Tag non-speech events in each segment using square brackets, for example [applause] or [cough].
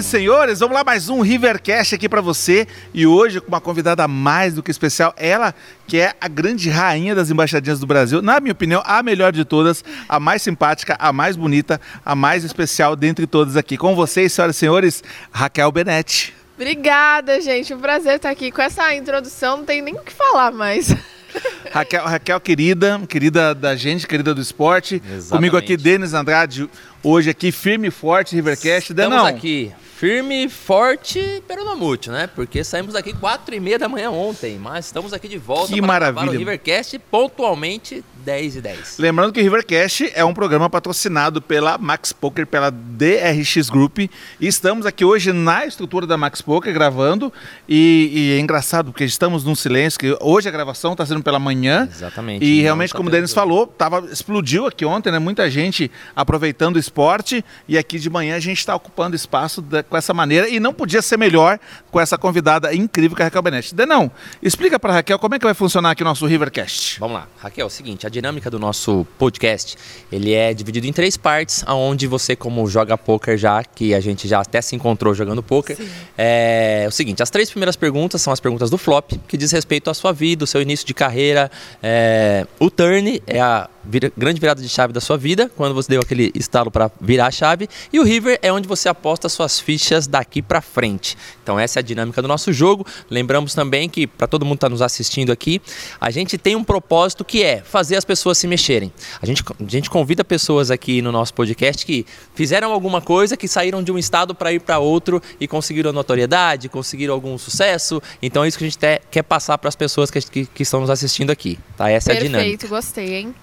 E senhores, vamos lá mais um Rivercast aqui para você e hoje com uma convidada mais do que especial, ela que é a grande rainha das embaixadinhas do Brasil, na minha opinião, a melhor de todas, a mais simpática, a mais bonita, a mais especial dentre todas aqui. Com vocês, senhoras e senhores, Raquel Benetti. Obrigada, gente. Um prazer estar aqui. Com essa introdução, não tem nem o que falar mais. [laughs] Raquel, Raquel, querida, querida da gente, querida do esporte. Exatamente. Comigo aqui, Denis Andrade, hoje aqui, firme e forte, Rivercast. Estamos Denão. aqui firme, forte, peronomútil, né? Porque saímos daqui quatro e meia da manhã ontem, mas estamos aqui de volta que para maravilha. o Rivercast pontualmente 10 e 10. Lembrando que o Rivercast é um programa patrocinado pela Max Poker, pela DRX Group. E estamos aqui hoje na estrutura da Max Poker gravando. E, e é engraçado porque estamos num silêncio, que hoje a gravação está sendo pela manhã. Exatamente. E realmente, tá como o Denis falou, tava, explodiu aqui ontem, né? Muita gente aproveitando o esporte. E aqui de manhã a gente está ocupando espaço da, com essa maneira. E não podia ser melhor com essa convidada incrível que é a Raquel Benetti. Denão, explica para Raquel como é que vai funcionar aqui o nosso Rivercast. Vamos lá. Raquel, é o seguinte, a dinâmica do nosso podcast, ele é dividido em três partes, aonde você como joga poker já, que a gente já até se encontrou jogando poker, é, é o seguinte, as três primeiras perguntas são as perguntas do flop, que diz respeito à sua vida, o seu início de carreira, é, o turn é a vira, grande virada de chave da sua vida, quando você deu aquele estalo para virar a chave, e o river é onde você aposta suas fichas daqui para frente. Então essa é a dinâmica do nosso jogo. Lembramos também que para todo mundo que está nos assistindo aqui, a gente tem um propósito que é fazer as pessoas se mexerem. A gente, a gente convida pessoas aqui no nosso podcast que fizeram alguma coisa, que saíram de um estado para ir para outro e conseguiram notoriedade, conseguiram algum sucesso. Então é isso que a gente te, quer passar para as pessoas que, que, que, estão nos assistindo aqui. Tá? Essa Perfeito, é a dinâmica. Perfeito, gostei, hein?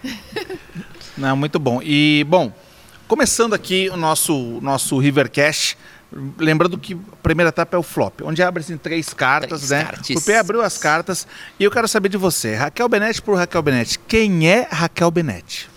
Não, muito bom. E, bom, começando aqui o nosso, nosso Rivercast, lembrando que a primeira etapa é o flop, onde abre-se três cartas, três né? O P abriu as cartas e eu quero saber de você, Raquel Benetti por Raquel Benetti. Quem é Raquel Benetti?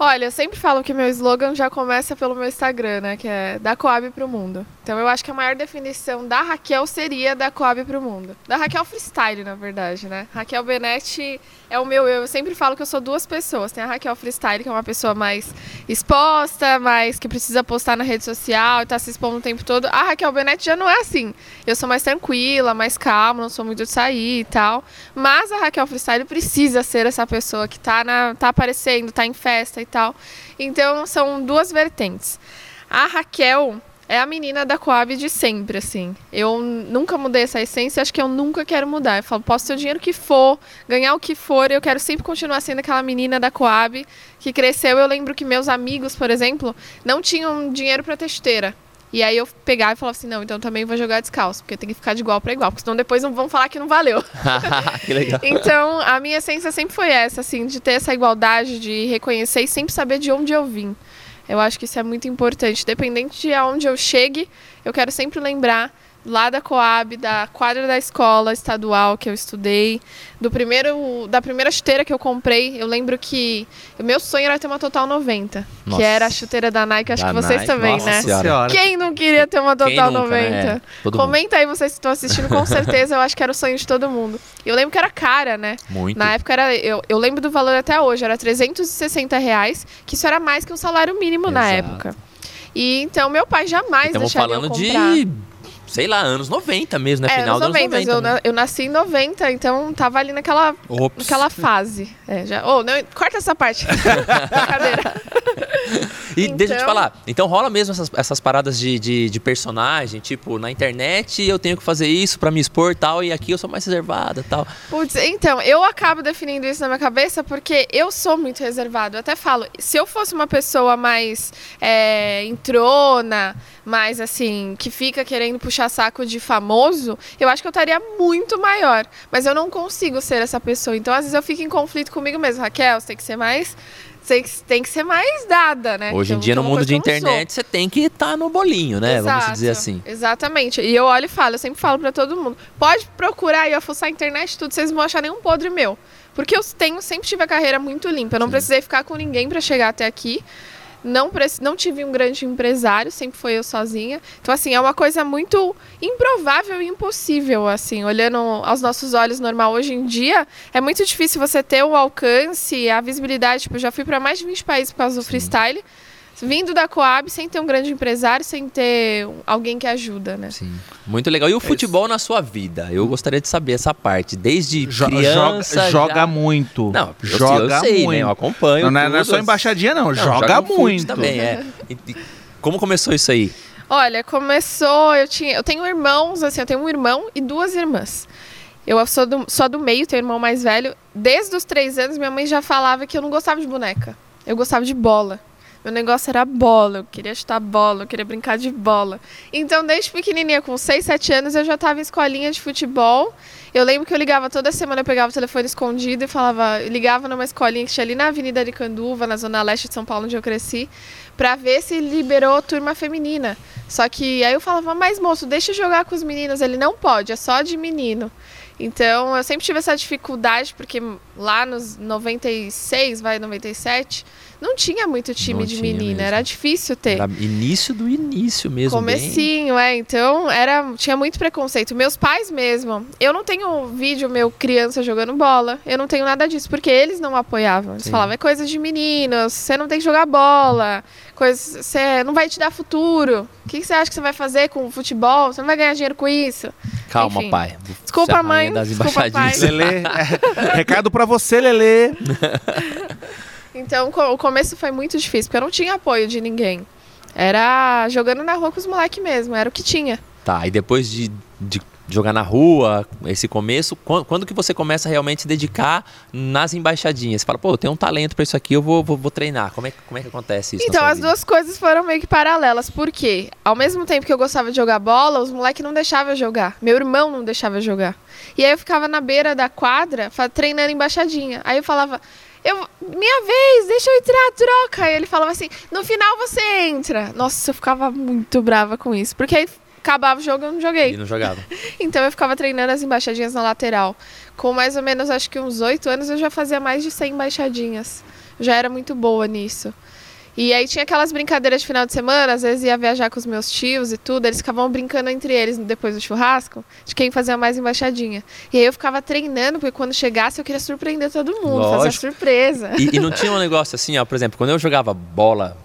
Olha, eu sempre falo que meu slogan já começa pelo meu Instagram, né? Que é da Coab para o mundo. Então eu acho que a maior definição da Raquel seria da Coab para o mundo. Da Raquel Freestyle, na verdade, né? Raquel Benetti é o meu eu. Eu sempre falo que eu sou duas pessoas. Tem a Raquel Freestyle, que é uma pessoa mais exposta, mais que precisa postar na rede social e tá se expondo o tempo todo. A Raquel Benetti já não é assim. Eu sou mais tranquila, mais calma, não sou muito de sair e tal. Mas a Raquel Freestyle precisa ser essa pessoa que tá, na, tá aparecendo, tá em festa e tal. Então são duas vertentes. A Raquel é a menina da Coab de sempre, assim. Eu nunca mudei essa essência, acho que eu nunca quero mudar. Eu falo, posso ter o dinheiro que for, ganhar o que for, eu quero sempre continuar sendo aquela menina da Coab que cresceu. Eu lembro que meus amigos, por exemplo, não tinham dinheiro para ter chuteira. E aí eu pegava e falava assim, não, então também vou jogar descalço, porque tem que ficar de igual para igual, porque senão depois não vão falar que não valeu. [laughs] [laughs] que legal. Então, a minha essência sempre foi essa, assim, de ter essa igualdade, de reconhecer e sempre saber de onde eu vim. Eu acho que isso é muito importante. Dependente de aonde eu chegue, eu quero sempre lembrar lá da Coab, da quadra da escola estadual que eu estudei, do primeiro da primeira chuteira que eu comprei. Eu lembro que o meu sonho era ter uma Total 90, Nossa. que era a chuteira da Nike, acho da que vocês Nike. também, Nossa né? Senhora. Quem não queria ter uma Total nunca, 90? Né? Comenta aí vocês que estão assistindo, com certeza eu acho que era o sonho de todo mundo. Eu lembro que era cara, né? Muito. Na época era eu, eu lembro do valor até hoje, era 360 reais, que isso era mais que um salário mínimo Exato. na época. E então meu pai jamais Estamos deixaria falando eu comprar. de sei lá, anos 90 mesmo, né? É, Final anos 90. Anos 90 eu, né? eu, nasci em 90, então tava ali naquela, naquela fase. É, já, oh, não, corta essa parte. [laughs] Brincadeira. E então... deixa eu te então- falar, então rola mesmo essas, essas paradas de, de, de, personagem, tipo, na internet eu tenho que fazer isso para me expor tal, e aqui eu sou mais reservada tal. Putz, então, eu acabo definindo isso na minha cabeça porque eu sou muito reservado. Eu até falo, se eu fosse uma pessoa mais é, entrona, mais assim, que fica querendo puxar saco de famoso, eu acho que eu estaria muito maior. Mas eu não consigo ser essa pessoa. Então, às vezes, eu fico em conflito comigo mesmo. Raquel, você tem que ser mais você tem que ser mais dada, né? Hoje em dia, no mundo de internet, você tem que estar tá no bolinho, né? Exato, Vamos dizer assim. Exatamente. E eu olho e falo, eu sempre falo para todo mundo: pode procurar e fuçar a internet, tudo, vocês não vão achar nenhum podre meu. Porque eu tenho, sempre tive a carreira muito limpa. Eu não Sim. precisei ficar com ninguém para chegar até aqui. Não, não tive um grande empresário, sempre foi eu sozinha. Então, assim, é uma coisa muito improvável e impossível, assim, olhando aos nossos olhos normal hoje em dia, é muito difícil você ter o alcance, a visibilidade. Tipo, eu já fui para mais de 20 países por causa do freestyle. Vindo da Coab sem ter um grande empresário, sem ter alguém que ajuda, né? Sim. Muito legal. E o futebol na sua vida? Eu gostaria de saber essa parte. Desde Jo- criança. joga, joga já... muito. Não, eu, sei, joga eu sei, muito. né? Eu acompanho. Não, não é- não é só embaixadinha, não. Não, joga, fute muito. também, é. E- e como começou isso aí? Olha, começou. Eu, tinha, eu tenho irmãos, assim, eu tenho um irmão e duas irmãs. Eu sou do, só do meio, tenho um irmão mais velho. Desde os três anos, minha mãe já falava que eu não gostava de boneca. Eu gostava de bola. Meu negócio era bola, eu queria chutar bola, eu queria brincar de bola. Então, desde pequenininha, com 6, 7 anos, eu já estava em escolinha de futebol. Eu lembro que eu ligava toda semana, eu pegava o telefone escondido e falava, ligava numa escolinha que tinha ali na Avenida Aricanduva, na zona leste de São Paulo, onde eu cresci, pra ver se liberou turma feminina. Só que aí eu falava, mas moço, deixa eu jogar com os meninos. Ele não pode, é só de menino. Então eu sempre tive essa dificuldade, porque lá nos 96, vai, 97, não tinha muito time Não de menina, mesmo. era difícil ter. Era início do início mesmo. bem- Comecinho, é. Então, era, tinha muito preconceito. Meus pais mesmo. Eu não tenho vídeo meu criança jogando bola. Eu não tenho nada disso, porque eles não apoiavam. Eles Sim. falavam, é coisa de meninos, você não tem que jogar bola, coisa, você não vai te dar futuro. O que que você acha que você vai fazer com o futebol? Você não vai ganhar dinheiro com isso. Calma, Enfim. pai. Desculpa, é mãe. Das Desculpa, pai. Lelê, é, [laughs] recado pra você, Lelê. [laughs] Então, o começo foi muito difícil, porque eu não tinha apoio de ninguém. Era jogando na rua com os moleques mesmo, era o que tinha. Tá, e depois de, de jogar na rua, esse começo, quando, quando que você começa a realmente se dedicar nas embaixadinhas? Você fala, pô, eu tenho um talento pra isso aqui, eu vou, vou, vou treinar. Como é, que- como é que acontece isso? Então, as vida? duas coisas foram meio que paralelas. Por quê? Ao mesmo tempo que eu gostava de jogar bola, os moleques não deixavam eu jogar. Meu irmão não deixava eu jogar. E aí eu ficava na beira da quadra, treinando embaixadinha. Aí eu falava, eu, minha vez, deixa eu entrar, troca. Aí ele falava assim, no final você entra. Nossa, eu ficava muito brava com isso. Porque aí acabava o jogo e eu não E joguei. não jogava. [laughs] Então eu ficava treinando as embaixadinhas na lateral. Com mais ou menos, acho que uns oito anos, eu já fazia mais de 100 embaixadinhas. Já era muito boa nisso. E aí tinha aquelas brincadeiras de final de semana, às vezes ia viajar com os meus tios e tudo, eles ficavam brincando entre eles depois do churrasco, de quem fazia mais embaixadinha. E aí eu ficava treinando, porque quando chegasse eu queria surpreender todo mundo, fazer Lógico. surpresa. E, e não tinha um negócio assim, ó, por exemplo, quando eu jogava bola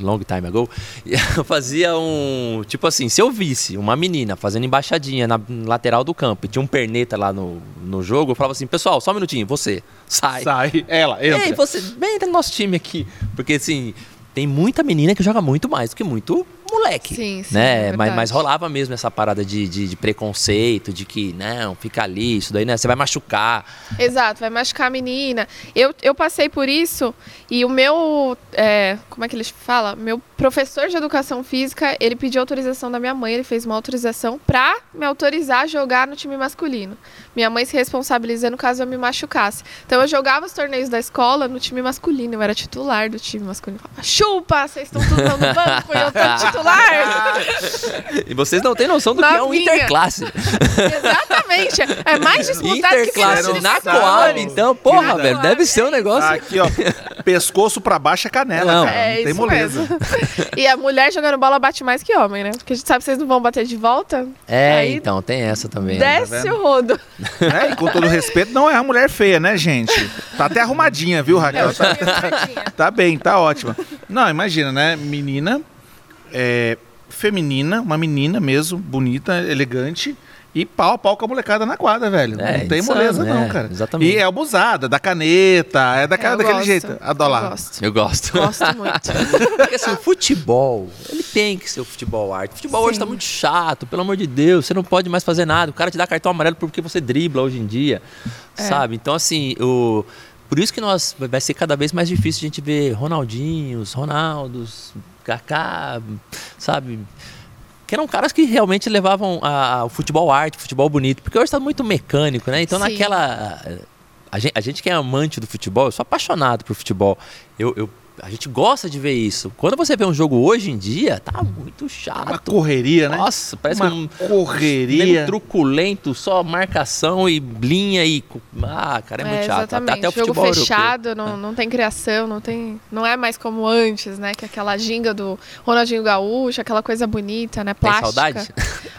long time ago, [laughs] eu fazia um, tipo assim, se eu visse uma menina fazendo embaixadinha na lateral do campo e tinha um perneta lá no, no jogo, eu falava assim, pessoal, só um minutinho, você, sai. Sai. Ela, entra. Ei, você, vem no nosso time aqui. Porque assim, tem muita menina que joga muito mais do que muito moleque. Sim, sim, né? é mas, mas rolava mesmo essa parada de, de, de preconceito, de que, não, fica ali, isso daí, né? Você vai machucar. Exato, vai machucar a menina. Eu, eu passei por isso e o meu, é, como é que ele fala? Meu professor de educação física, ele pediu autorização da minha mãe, ele fez uma autorização pra me autorizar a jogar no time masculino. Minha mãe se responsabilizando caso eu me machucasse. Então eu jogava os torneios da escola no time masculino, eu era titular do time masculino. Falava, Chupa, vocês estão tudo no banco e eu tô [laughs] titular. E vocês não têm noção do que é um Novinha. interclasse. Exatamente, é mais [laughs] disputado que Interclasse final de na. Coab, então, porra, velho, deve ser um negócio. Aqui, ó. [laughs] Pescoço pra baixo é canela, Não. cara. É não tem moleza. mesmo. [laughs] E a mulher jogando bola bate mais que homem, né? Porque a gente sabe que vocês não vão bater de volta. É, Aí então, tem essa também. né? Desce vendo? o rodo. Né? E com todo respeito, não é uma mulher feia, né, gente? Tá até arrumadinha, viu, Raquel? Tá, tá bem, tá ótima. Não, imagina, né? Menina, é, feminina, uma menina mesmo, bonita, elegante. E pau pau com a molecada na quadra, velho. É, não tem insano, moleza, não, é, cara. exatamente. E é abusada, da caneta, é daquela, Eu daquele gosto, jeito. Adoro eu. Gosto. Eu gosto. Gosto [laughs] muito. Porque assim, o futebol, ele tem que ser o futebol arte. O futebol hoje Sim. tá muito chato, pelo amor de Deus. Você não pode mais fazer nada. O cara te dá cartão amarelo porque você dribla hoje em dia. É. Sabe? Então, assim, o. Por isso que nós vai ser cada vez mais difícil a gente ver Ronaldinhos, Ronaldos, Kaká, sabe? Que eram caras que realmente levavam a- a- o futebol arte, o futebol bonito. Porque hoje tá muito mecânico, né? Então Sim. naquela. A gente, a gente que é amante do futebol, eu sou apaixonado por futebol. Eu, eu- a gente gosta de ver isso. Quando você vê um jogo hoje em dia, tá muito Uma chato. correria, né? Nossa, parece uma um correria. truculento, só marcação e linha e. Ah, cara, é muito chato. Até, exatamente. até o Jogo futebol europeu. fechado, não, não tem criação, não tem. Não é mais como antes, né? Que aquela ginga do Ronaldinho Gaúcho, aquela coisa bonita, né? Tem Plástica. saudade?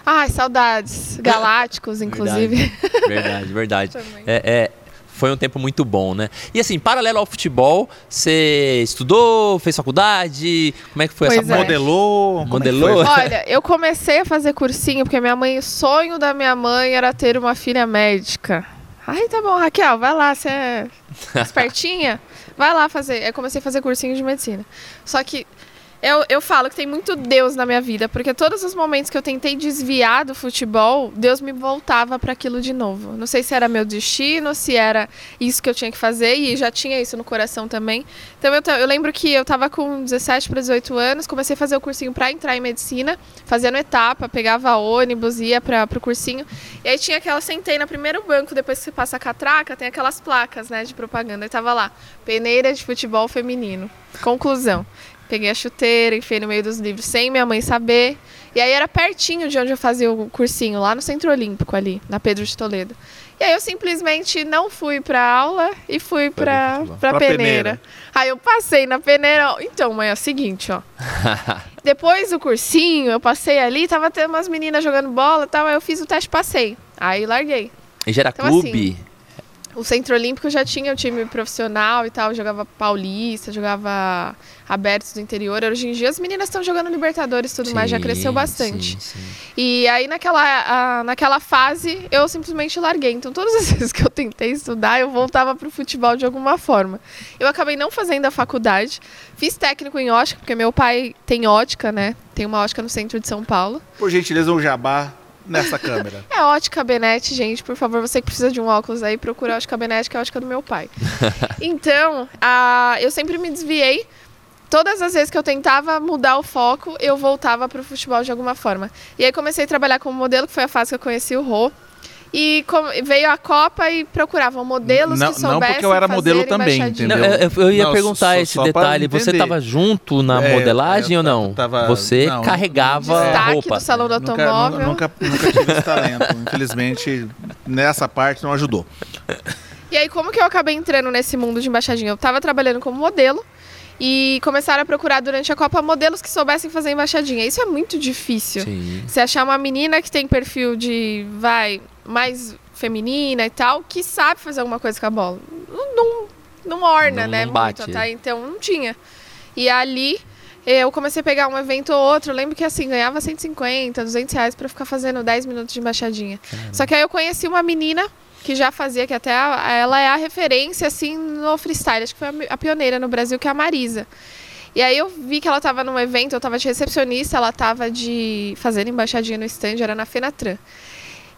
Ai, saudades. Galácticos, [laughs] inclusive. Verdade, verdade. [laughs] Também. É, é, foi um tempo muito bom, né? E assim, paralelo ao futebol, você estudou, fez faculdade? Como é que foi Pois essa é. Modelou? é Modelou? [laughs] Olha, eu comecei a fazer cursinho porque minha mãe, o sonho da minha mãe era ter uma filha médica. Ai, tá bom, Raquel, vai lá, você é [laughs] espertinha? Vai lá fazer. Eu comecei a fazer cursinho de medicina. Só que eu, eu falo que tem muito Deus na minha vida, porque todos os momentos que eu tentei desviar do futebol, Deus me voltava para aquilo de novo. Não sei se era meu destino, se era isso que eu tinha que fazer, e já tinha isso no coração também. Então eu, eu lembro que eu tava com 17 para 18 anos, comecei a fazer o cursinho para entrar em medicina, fazendo etapa, pegava ônibus, ia para pro cursinho. E aí tinha aquela, sentei no primeiro banco, depois que você passa a catraca, tem aquelas placas, né, de propaganda. E tava lá, peneira de futebol feminino. Conclusão. Peguei a chuteira, enfiei no meio dos livros sem minha mãe saber. E aí era pertinho de onde eu fazia o cursinho, lá no Centro Olímpico ali, na Pedro de Toledo. E aí eu simplesmente não fui pra aula e fui pra, futebol. pra, Pra peneira. peneira. Aí eu passei na peneira. Então, mãe, é o seguinte, ó. [laughs] Depois do cursinho, eu passei ali, tava tendo umas meninas jogando bola e tal, aí eu fiz o teste passei. Aí larguei. E já era Então, clube? O Centro Olímpico já tinha o time profissional e tal, jogava paulista, jogava abertos do interior. Hoje em dia as meninas estão jogando Libertadores e tudo mais, já Sim, cresceu bastante. sim, sim. E aí naquela, a- naquela fase eu simplesmente larguei. Então todas as [laughs] vezes que eu tentei estudar, eu voltava pro futebol de alguma forma. Eu acabei não fazendo a faculdade, fiz técnico em ótica, porque meu pai tem ótica, né? Tem uma ótica no centro de São Paulo. Por gentileza, um jabá nessa câmera. É ótica Benete, gente. Por favor, você que precisa de um óculos aí, procura a ótica Benete, que é a ótica do meu pai. [laughs] então, a, eu sempre me desviei. Todas as vezes que eu tentava mudar o foco, eu voltava pro futebol de alguma forma. E aí comecei a trabalhar como modelo, que foi a fase que eu conheci o Rô. E com- veio a Copa e procuravam modelos Não- que não soubessem porque eu era modelo também, embaixadinha. Não, Entendeu? eu, eu ia Não, perguntar só- esse só detalhe. Você estava junto na É, modelagem eu ou não? tava- Você não, carregava Destaque roupa. do salão do Nunca, automóvel. nunca, nunca tive esse talento. [laughs] Infelizmente, nessa parte não ajudou. E aí, como que eu acabei entrando nesse mundo de embaixadinha? Eu tava trabalhando como modelo e começaram a procurar durante a Copa modelos que soubessem fazer embaixadinha. Isso é muito difícil. Sim. Você achar uma menina que tem perfil de, vai, mais feminina e tal, que sabe fazer alguma coisa com a bola. Não, não, não orna, Não- né? não bate. Muito, tá? Então, não tinha. E ali, eu comecei a pegar um evento ou outro. Eu lembro que, assim, ganhava 150, 200 reais pra ficar fazendo 10 minutos de embaixadinha. Só que aí eu conheci uma menina que já fazia, que até a- ela é a referência, assim, no freestyle. Acho que foi a pioneira no Brasil, que é a Marisa. E aí eu vi que ela tava num evento, eu tava de recepcionista, ela tava de fazendo embaixadinha no stand, era na Fenatran.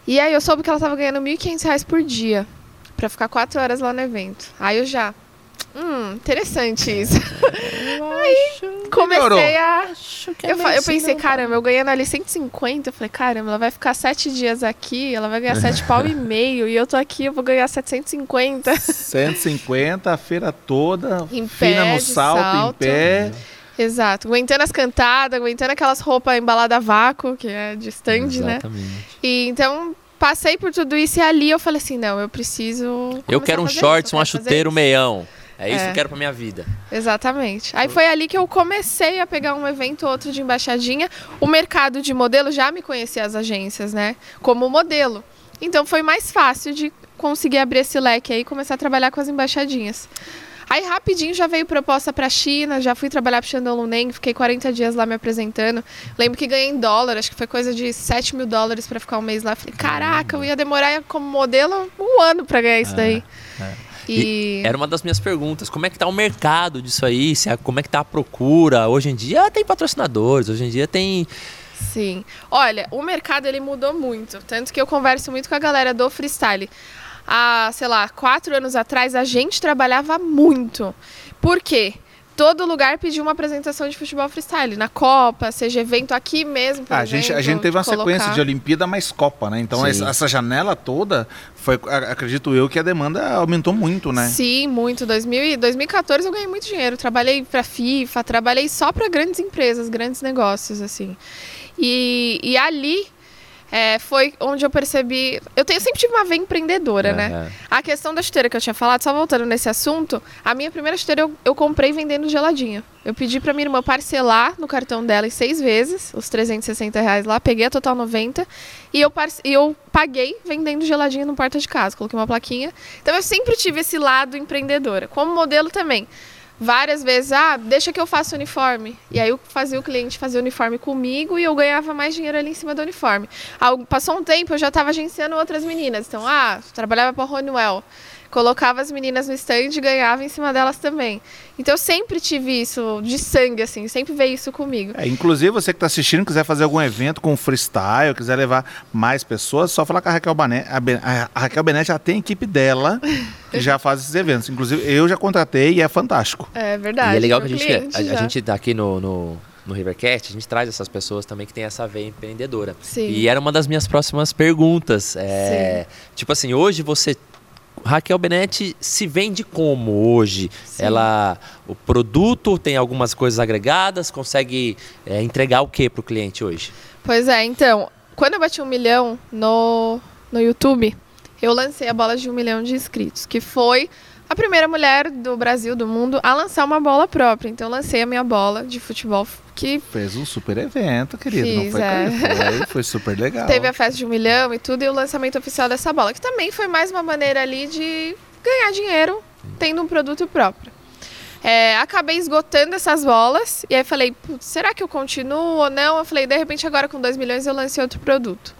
E aí eu soube que ela tava ganhando 1.500 reais por dia pra ficar quatro horas lá no evento. Aí eu já, hum, interessante isso. aí [laughs] comecei a eu, fa- eu pensei, caramba, eu ganhando ali 150, eu falei, caramba, ela vai ficar sete dias aqui, ela vai ganhar sete pau e [laughs] meio, e eu tô aqui, eu vou ganhar 750. 150, a feira toda, Em fina pé, no salto, salto. em pé. Exato, aguentando as cantadas, aguentando aquelas roupas embaladas a vácuo, que é de stand, né? Exatamente. E então passei por tudo isso e ali eu falei assim, não, eu preciso. Eu quero um shorts, isso, eu um isso. meião. É isso É. que eu quero pra minha vida. Exatamente. Aí foi ali que eu comecei a pegar um evento ou outro de embaixadinha. O mercado de modelo já me conhecia as agências, né? Como modelo. Então foi mais fácil de conseguir abrir esse leque aí e começar a trabalhar com as embaixadinhas. Aí rapidinho já veio proposta pra China, já fui trabalhar pro Shandong fiquei 40 dias lá me apresentando. Lembro que ganhei em dólar, acho que foi coisa de 7 mil dólares pra ficar um mês lá. Falei, caraca, eu ia demorar como modelo um ano pra ganhar isso daí. E... Era uma das minhas perguntas. Como é que tá o mercado disso aí? Como é que tá a procura? Hoje em dia tem patrocinadores, hoje em dia tem. Sim. Olha, o mercado ele mudou muito. Tanto que eu converso muito com a galera do freestyle. Há, sei lá, quatro anos atrás a gente trabalhava muito. Por quê? Todo lugar pediu uma apresentação de futebol freestyle. Na Copa, seja evento aqui mesmo. por Ah, a, gente, a gente teve uma colocar. sequência de Olimpíada mais Copa, né? Então Sim. essa, janela toda, foi, acredito eu, que a demanda aumentou muito, né? Sim, muito. 2000 e 2014 eu ganhei muito dinheiro. Trabalhei para FIFA, trabalhei só para grandes empresas, grandes negócios, assim. E, e ali é, foi onde eu percebi. Eu tenho, sempre tive uma veia empreendedora, né? Aham. A questão da chuteira que eu tinha falado, só voltando nesse assunto, a minha primeira chuteira eu, eu comprei vendendo geladinho. Eu pedi pra minha irmã parcelar no cartão dela em seis vezes, os 360 reais lá, peguei a total 90 e eu, parce- e eu paguei vendendo geladinho no porta de casa, coloquei uma plaquinha. Então eu sempre tive esse lado empreendedora. Como modelo também. Várias vezes, ah, deixa que eu faça uniforme. E aí eu fazia o cliente fazer uniforme comigo e eu ganhava mais dinheiro ali em cima do uniforme. Passou um tempo, eu já estava agenciando outras meninas. Então, ah, trabalhava para Honeywell. Colocava as meninas no stand e ganhava em cima delas também. Então eu sempre tive isso de sangue, assim, sempre veio isso comigo. É, inclusive, você que está assistindo, quiser fazer algum evento com freestyle, quiser levar mais pessoas, só falar com a Raquel Benetti. A, Ben- a Raquel Benetti já tem a equipe dela que já faz esses eventos. Inclusive, eu já contratei e é fantástico. É verdade. E é legal que a gente, cliente a, a gente tá aqui no, no, no Rivercast, a gente traz essas pessoas também que tem essa veia empreendedora. Sim. E era uma das minhas próximas perguntas. É, tipo assim, hoje você. Raquel Benetti se vende como hoje? Sim. Ela, o produto tem algumas coisas agregadas, consegue é, entregar o que para o cliente hoje? Pois é, então, quando eu bati um milhão no, no YouTube, eu lancei a bola de um milhão de inscritos, que foi a primeira mulher do Brasil, do mundo, a lançar uma bola própria. Então, eu lancei a minha bola de futebol, que Fez um super evento, querido. não Fiz, foi, é. foi, foi [laughs] super legal. teve a festa de um milhão e tudo, e o lançamento oficial dessa bola, que também foi mais uma maneira ali de ganhar dinheiro tendo um produto próprio. É, acabei esgotando essas bolas e aí falei, "Putz, será que eu continuo ou não? Eu falei, de repente agora com 2 milhões eu lancei outro produto.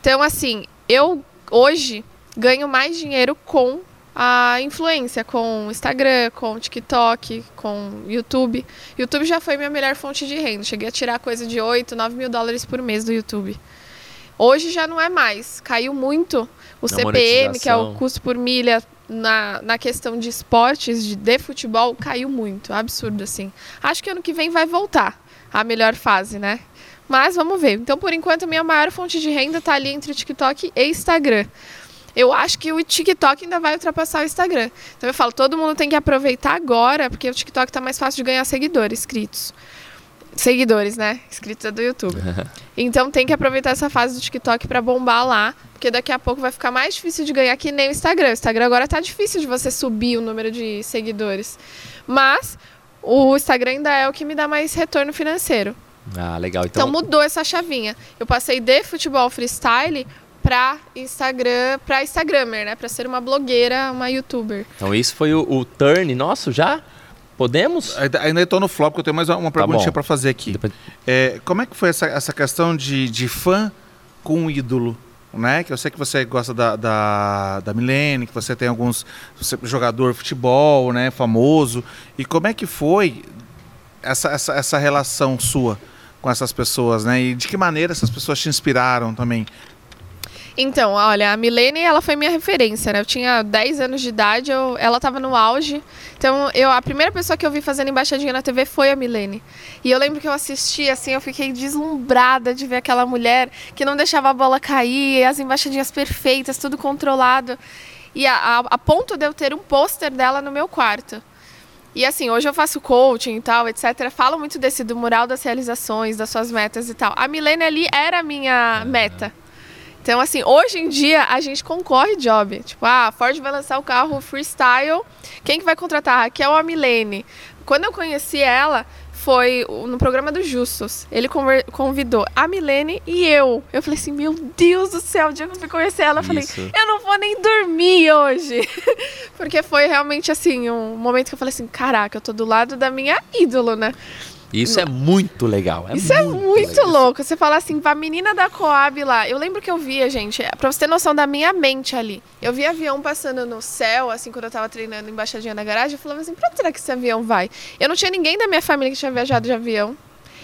Então, assim, eu hoje ganho mais dinheiro com a influência, com Instagram, com TikTok, com YouTube. YouTube já foi minha melhor fonte de renda. Cheguei a tirar coisa de 8, 9 mil dólares por mês do YouTube. Hoje já não é mais. Caiu muito o Na CPM, que é o custo por milha na, na questão de esportes, de, de futebol, caiu muito. Absurdo, assim. Acho que ano que vem vai voltar a melhor fase, né? Mas vamos ver. Então, por enquanto, a minha maior fonte de renda está ali entre TikTok e Instagram. Eu acho que o TikTok ainda vai ultrapassar o Instagram. Então eu falo, todo mundo tem que aproveitar agora, porque o TikTok tá mais fácil de ganhar seguidores, inscritos. Seguidores, né? Inscritos é do YouTube. [laughs] Então tem que aproveitar essa fase do TikTok para bombar lá, porque daqui a pouco vai ficar mais difícil de ganhar que nem o Instagram. O Instagram agora tá difícil de você subir o número de seguidores. Mas o Instagram ainda é o que me dá mais retorno financeiro. Ah, legal. Então, Então, mudou essa chavinha. Eu passei de futebol freestyle para Instagram, para Instagrammer, né? Para ser uma blogueira, uma youtuber. então isso foi o, o turn nosso já? Podemos? Ainda, estou no flop, porque eu tenho mais uma perguntinha bom. para fazer aqui. Depois- É, como é que foi essa, essa questão de, de fã com ídolo? Né? Que eu sei que você gosta da, da, da Milene, que você tem alguns você, jogador de futebol, né, famoso. E como é que foi essa, essa, essa relação sua com essas pessoas, né? E de que maneira essas pessoas te inspiraram também? Então, olha, a Milene, ela foi minha referência, né? Eu tinha 10 anos de idade, eu, ela tava no auge. Então, eu, a primeira pessoa que eu vi fazendo embaixadinha na TV foi a Milene. E eu lembro que eu assisti, assim, eu fiquei deslumbrada de ver aquela mulher que não deixava a bola cair, as embaixadinhas perfeitas, tudo controlado. E a, a, a ponto de eu ter um pôster dela no meu quarto. E assim, hoje eu faço coaching e tal, etc. Falo muito desse do mural das realizações, das suas metas e tal. A Milene ali era a minha meta. Então, assim, hoje em dia a gente concorre job. Tipo, ah, a Ford vai lançar o carro freestyle. Quem que vai contratar? A Raquel ou a Milene? Quando eu conheci ela, foi o- no programa do Justus. Ele convidou a Milene e eu. Eu falei assim, meu Deus do céu, o dia que eu fui conhecer ela, eu falei, Isso. eu não vou nem dormir hoje. [laughs] Porque foi realmente, assim, um momento que eu falei assim, caraca, eu tô do lado da minha ídolo, né? Isso é muito legal. Isso é muito legal. louco. Você fala assim, a menina da Coab lá. Eu lembro que eu via, gente, pra você ter noção da minha mente ali. Eu via avião passando no céu, assim, quando eu tava treinando embaixadinha na garagem. Eu falava assim, pra onde será que esse avião vai? Eu não tinha ninguém da minha família que tinha viajado de avião.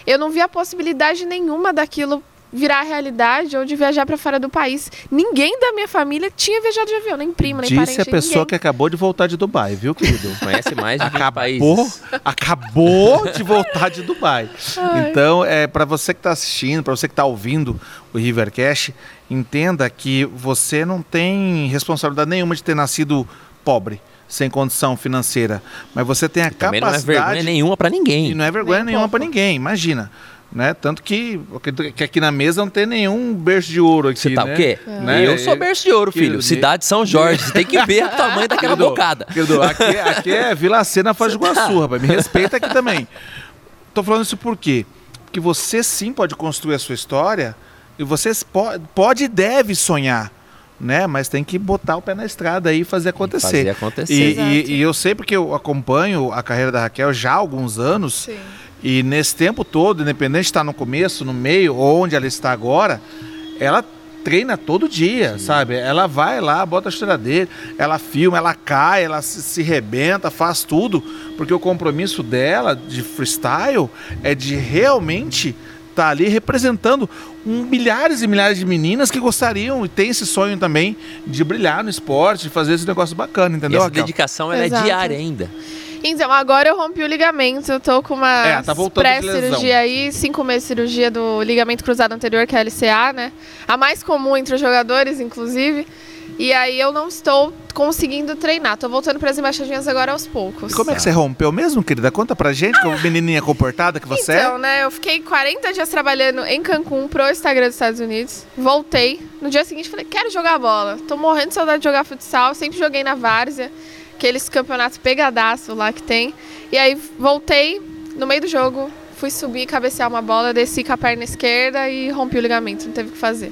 Eu não via possibilidade nenhuma daquilo virar realidade ou de viajar pra fora do país. Ninguém da minha família tinha viajado de avião, nem prima, nem parente, Disse a pessoa ninguém. que acabou de voltar de Dubai, viu, querido? [laughs] Conhece mais de 20 acabou, países. acabou de voltar de Dubai. Ai. Então, é para você que está assistindo, para você que está ouvindo o Rivercast, entenda que você não tem responsabilidade nenhuma de ter nascido pobre, sem condição financeira, mas você tem a Também não é capacidade vergonha nenhuma pra ninguém. e não é vergonha Nem um nenhuma para ninguém. Imagina, Né? Tanto que, que aqui na mesa não tem nenhum berço de ouro aqui, Você tá né? o quê? Né? Eu sou berço de ouro, filho. Cidade São Jorge. Você tem que ver o [laughs] tamanho daquela Querido, bocada. querido, aqui, aqui é Vila Sena Foz do Iguaçu, rapaz. Me respeita aqui também. Tô falando isso por quê? Porque você sim pode construir a sua história e você po- pode e deve sonhar, né? Mas tem que botar o pé na estrada aí e fazer acontecer. Fazer acontecer. E, e- e eu sei porque eu acompanho a carreira da Raquel já há alguns anos Sim. E nesse tempo todo, independente de estar no começo, no meio ou onde ela está agora, ela treina todo dia, sabe? Ela vai lá, bota a choradeira, ela filma, ela cai, ela se, se rebenta, faz tudo, porque o compromisso dela de freestyle é de realmente estar ali representando um, milhares e milhares de meninas que gostariam e têm esse sonho também de brilhar no esporte, de fazer esse negócio bacana, E entendeu? essa Raquel? dedicação ela é diária ainda. Então, agora eu rompi o ligamento. Eu tô com uma É, tá pré-cirurgia aí, cinco meses de cirurgia do ligamento cruzado anterior, que é a LCA, né? A mais comum entre os jogadores, inclusive. E aí eu não estou conseguindo treinar. Tô voltando para as embaixadinhas agora aos poucos. E como é que você rompeu mesmo, querida? Conta pra gente, como menininha comportada que você Então, é. né, eu fiquei 40 dias trabalhando em Cancún pro Instagram dos Estados Unidos. Voltei. No dia seguinte falei, quero jogar bola. Tô morrendo de saudade de jogar futsal. Sempre joguei na várzea. Aqueles campeonatos pegadaço lá que tem. E aí voltei no meio do jogo. Fui subir, cabecear uma bola, desci com a perna esquerda e rompi o ligamento. Não teve o que fazer.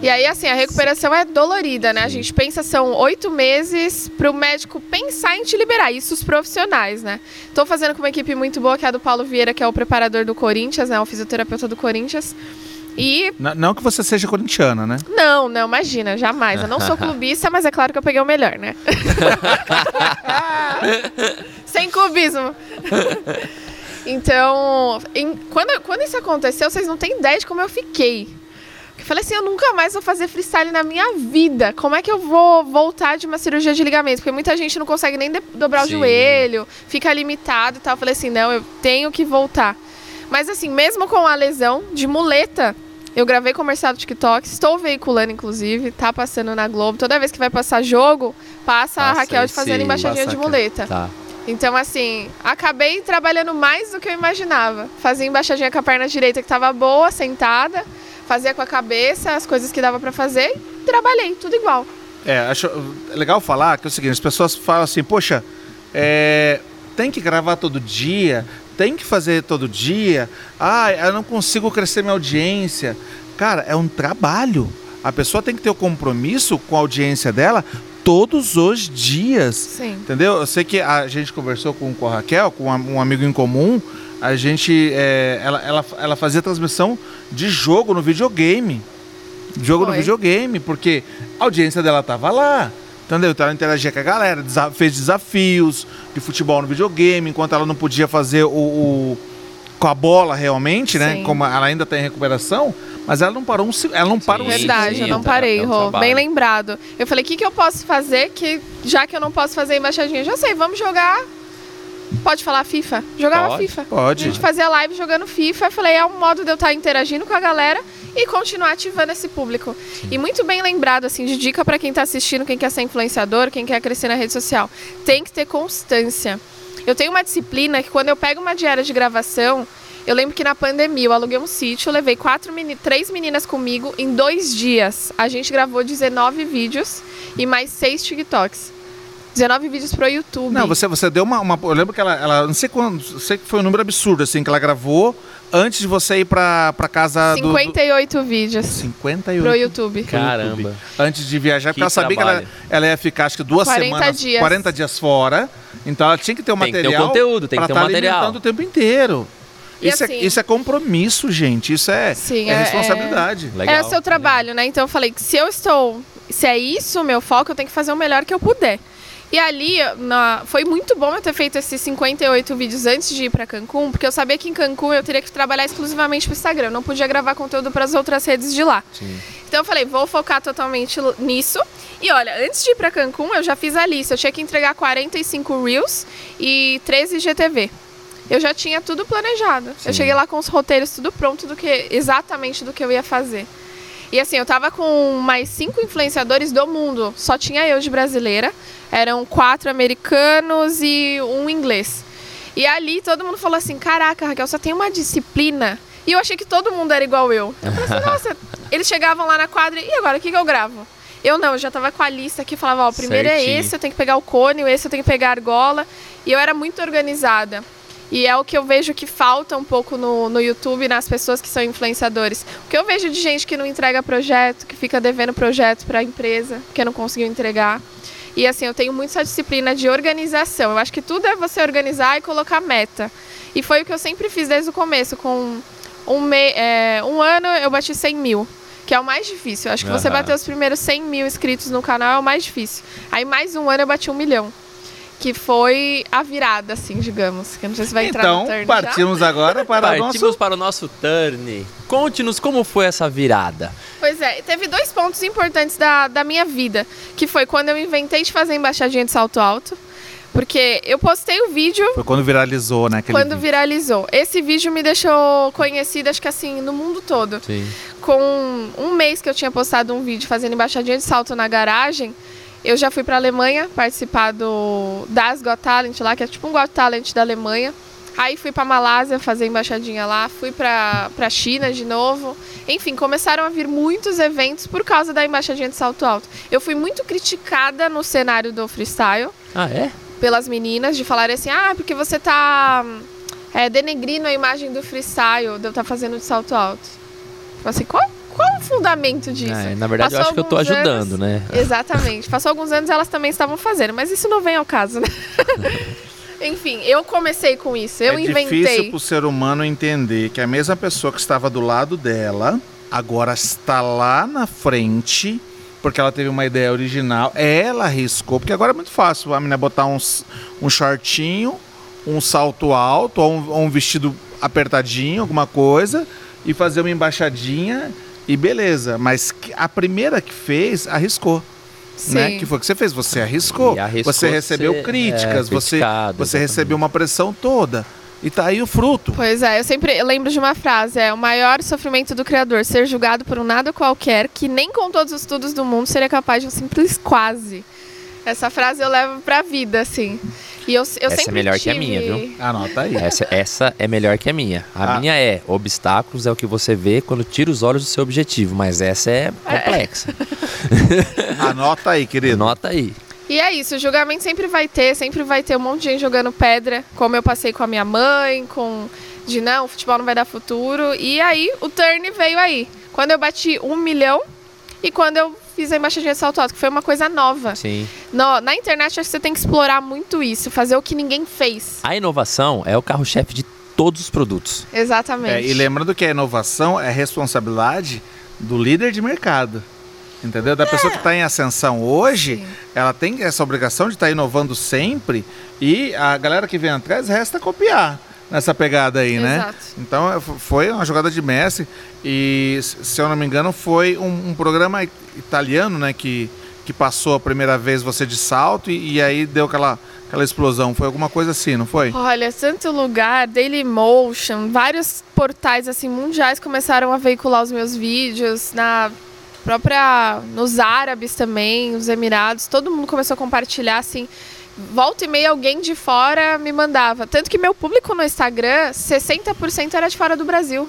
E aí, assim, a recuperação é dolorida, né? A gente pensa, são oito meses para o médico pensar em te liberar. Isso os profissionais, né? Tô fazendo com uma equipe muito boa, que é a do Paulo Vieira, que é o preparador do Corinthians, né? O fisioterapeuta do Corinthians. E N- não que você seja corintiana, né? não, não, imagina, jamais. Eu não sou [laughs] clubista, mas é claro que eu peguei o melhor, né? [laughs] Sem clubismo. Então, em- quando, quando isso aconteceu, vocês não têm ideia de como eu fiquei. Eu falei assim, eu nunca mais vou fazer freestyle na minha vida. Como é que eu vou voltar de uma cirurgia de ligamento? Porque muita gente não consegue nem dobrar Sim. o joelho, fica limitado e tal. Eu falei assim, não, eu tenho que voltar. Mas assim, mesmo com a lesão de muleta, eu gravei comercial do TikTok, estou veiculando, inclusive, tá passando na Globo. Toda vez que vai passar jogo, passa, a Raquel de fazendo embaixadinha de muleta. Tá. Então, assim, acabei trabalhando mais do que eu imaginava. Fazia embaixadinha com a perna direita que estava boa, sentada, fazia com a cabeça as coisas que dava pra fazer e trabalhei, tudo igual. É, acho legal falar que é o seguinte, as pessoas falam assim, poxa, é, tem que gravar todo dia, tem que fazer todo dia, ah, eu não consigo crescer minha audiência. Cara, é um trabalho. A pessoa tem que ter o compromisso com a audiência dela todos os dias. Sim. Entendeu? Eu sei que a gente conversou com, com a Raquel, com um amigo em comum. A gente. é, ela, ela, ela fazia transmissão de jogo no videogame. Jogo no Foi. videogame, porque a audiência dela tava lá. Entendeu? Então ela interagia com a galera, desa- fez desafios de futebol no videogame, enquanto ela não podia fazer o. o- com a bola realmente, né? Sim. Como ela ainda está em recuperação, mas ela não parou um ela não para um Verdade, sim, eu não tá- parei, é um Rô. Bem lembrado. Eu falei, o que, que eu posso fazer que, já que eu não posso fazer embaixadinha? Já sei, vamos jogar. Pode falar FIFA? Jogava Pode, FIFA. pode. A gente fazia live jogando FIFA. Eu falei, é um modo de eu estar interagindo com a galera e continuar ativando esse público. E muito bem lembrado, assim, de dica para quem tá assistindo, quem quer ser influenciador, quem quer crescer na rede social. Tem que ter constância. Eu tenho uma disciplina que quando eu pego uma diária de gravação, eu lembro que na pandemia eu aluguei um sítio, levei quatro meni três meninas comigo em dois dias. A gente gravou 19 vídeos e mais seis TikToks. 19 vídeos pro YouTube. Não, você, você deu uma, uma- Eu lembro que ela, ela. Não sei quando. Sei que foi um número absurdo, assim, que ela gravou antes de você ir pra, pra casa do. do 58 vídeos 58. pro YouTube. Caramba. Antes de viajar, Que porque ela sabia que ela, trabalho. ela ia ficar, acho que duas 40 semanas, dias. 40 dias fora. Então ela tinha que ter o Tem que ter o material. conteúdo, tem que ter o tá material. alimentando o tempo inteiro. Isso, assim- é, isso é compromisso, gente. Isso é, Sim, é é- responsabilidade. Legal. É o seu trabalho, né? Então eu falei que se eu estou. Se é isso o meu foco, eu tenho que fazer o melhor que eu puder. E ali, na- foi muito bom eu ter feito esses 58 vídeos antes de ir pra Cancún, porque eu sabia que em Cancún eu teria que trabalhar exclusivamente pro Instagram. Eu não podia gravar conteúdo para as outras redes de lá. Sim. Então eu falei, vou focar totalmente nisso. E olha, antes de ir pra Cancún, eu já fiz a lista. Eu tinha que entregar 45 Reels e 13 GTV. Eu já tinha tudo planejado. Sim. Eu cheguei lá com os roteiros tudo pronto do que exatamente do que eu ia fazer. E assim, eu tava com mais cinco influenciadores do mundo. Só tinha eu de brasileira. Eram quatro americanos e um inglês. E ali todo mundo falou assim: caraca, Raquel, você tem uma disciplina E eu achei que todo mundo era igual eu. Eu falei assim, [laughs] nossa, eles chegavam lá na quadra e agora o que, que eu gravo? Eu não, eu já tava com a lista aqui, falava, ó, o primeiro é Certinho. esse, eu tenho que pegar o cone, esse eu tenho que pegar a argola. E eu era muito organizada. E é o que eu vejo que falta um pouco no, no YouTube, nas pessoas que são influenciadores. O que eu vejo de gente que não entrega projeto, que fica devendo projeto para a empresa, que não conseguiu entregar. E assim, eu tenho muito essa disciplina de organização. Eu acho que tudo é você organizar e colocar meta. E foi o que eu sempre fiz desde o começo. Com um, me, é, um ano eu bati 100 mil, que é o mais difícil. Eu acho que você Aham. bater os primeiros 100 mil inscritos no canal é o mais difícil. Aí mais um ano eu bati um milhão. Que foi a virada, assim, digamos. Que não sei se vai entrar no Então, turn já. partimos agora [laughs] para o Partimos nosso... para o nosso turn. Conte-nos como foi essa virada. Pois é, teve dois pontos importantes da, da minha vida, que foi quando eu inventei de fazer embaixadinha de salto alto, porque eu postei o vídeo Foi quando viralizou, né? quando vídeo. viralizou. Esse vídeo me deixou conhecida, acho que assim, no mundo todo. Sim. Com um mês que eu tinha postado um vídeo fazendo embaixadinha de salto na garagem, eu já fui pra Alemanha participar do das Got Talent lá, que é tipo um Got Talent da Alemanha. Aí fui pra Malásia fazer embaixadinha lá, fui pra, pra China de novo. Enfim, começaram a vir muitos eventos por causa da embaixadinha de salto alto. Eu fui muito criticada no cenário do freestyle Ah, é? pelas meninas de falarem assim, ah, porque você tá é, denegrindo a imagem do freestyle, de eu estar fazendo de salto alto. Tipo assim, qual, qual o fundamento disso? É, na verdade, eu Passou acho que eu tô alguns ajudando, anos- né? [laughs] Exatamente. Passou alguns anos elas também estavam fazendo, mas isso não vem ao caso, né? [laughs] Enfim, eu comecei com isso, eu é inventei. difícil para o ser humano entender que a mesma pessoa que estava do lado dela agora está lá na frente porque ela teve uma ideia original. Ela arriscou, porque agora é muito fácil a menina botar uns, um shortinho, um salto alto ou um, ou um vestido apertadinho, alguma coisa, e fazer uma embaixadinha e beleza. Mas a primeira que fez arriscou. Né? Sim. Que foi o que você fez? Você arriscou. Arriscou você recebeu ser, críticas, é, você, você recebeu uma pressão toda. E tá aí o fruto. Pois é, eu sempre lembro de uma frase, é o maior sofrimento do criador, ser julgado por um nada qualquer que nem com todos os estudos do mundo seria capaz de um simples quase. Essa frase eu levo pra vida, assim. E eu, eu Essa é melhor que a tive- minha, viu? Anota aí. Essa, essa é melhor que a minha. A Ah. minha é obstáculos é o que você vê quando tira os olhos do seu objetivo, mas essa é complexa. [laughs] Anota aí, querido. Nota aí. E é isso, o julgamento sempre vai ter, sempre vai ter um monte de gente jogando pedra, como eu passei com a minha mãe, com de não, o futebol não vai dar futuro. E aí o turn veio aí. Quando eu bati um milhão e quando eu fiz a embaixadinha de salto alto, que foi uma coisa nova. Sim. No- na internet acho que você tem que explorar muito isso, fazer o que ninguém fez. A inovação é o carro-chefe de todos os produtos. Exatamente. É, e lembrando que a inovação é responsabilidade do líder de mercado. Entendeu? Da pessoa que está em ascensão hoje, Sim. ela tem essa obrigação de estar inovando sempre e a galera que vem atrás resta copiar nessa pegada aí, né? Exato. Então é, foi uma jogada de Messi e, se eu não me engano, foi um, um programa italiano, né? Que, que passou a primeira vez você de salto e, e aí deu aquela, aquela explosão. Foi alguma coisa assim, não foi? Olha, tanto lugar, Dailymotion, vários portais assim mundiais começaram a veicular os meus vídeos na própria nos árabes também, nos Emirados, todo mundo começou a compartilhar assim. Volta e meia alguém de fora me mandava. Tanto que meu público no Instagram, 60% era de fora do Brasil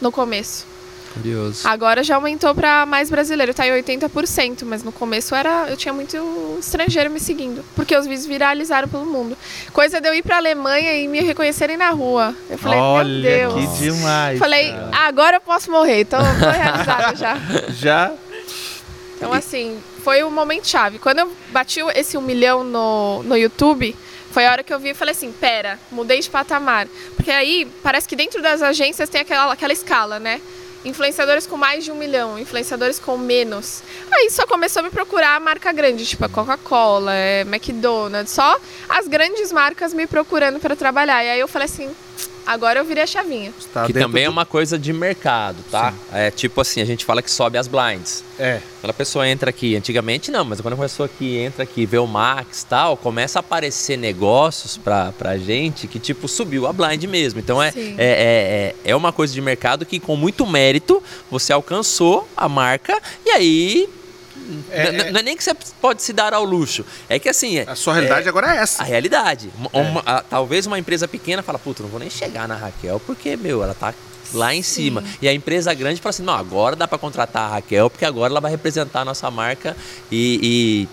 no começo. Curioso. Agora já aumentou pra mais brasileiro, tá em 80%, mas no começo era eu tinha muito estrangeiro me seguindo, porque os vídeos viralizaram pelo mundo. Coisa de eu ir pra Alemanha e me reconhecerem na rua. Eu falei, Olha meu Deus. que demais. Falei, cara. "Ah, agora eu posso morrer, então tô realizada já. [laughs] Já Então, assim, foi o momento chave. Quando eu bati esse um milhão no, no YouTube, foi a hora que eu vi e falei assim, pera, mudei de patamar. Porque aí, parece que dentro das agências tem aquela, aquela escala, né? Influenciadores com mais de um milhão, influenciadores com menos. Aí só começou a me procurar a marca grande, tipo a Coca-Cola, é, McDonald's, só as grandes marcas me procurando para trabalhar. E aí eu falei assim, agora eu virei a chavinha. está que também é do- uma coisa de mercado, tá? É tipo assim, a gente fala que sobe as blinds. É. Quando a pessoa entra aqui, antigamente não, mas quando a pessoa aqui entra aqui, vê o Max e tal, começa a aparecer negócios pra, pra gente que, tipo, subiu a blind mesmo. Então é, Sim. é, é, é uma coisa de mercado que, com muito mérito, você alcançou a marca e aí É, é. Não é nem que você pode se dar ao luxo. É que assim. é- A sua realidade é agora é a essa. realidade. Uma- É. uma- a- talvez uma empresa pequena fala, puta, não vou nem chegar na Raquel, porque, meu, ela tá lá em Sim. cima. E a empresa grande fala assim, não, agora dá para contratar a Raquel, porque agora ela vai representar a nossa marca e, e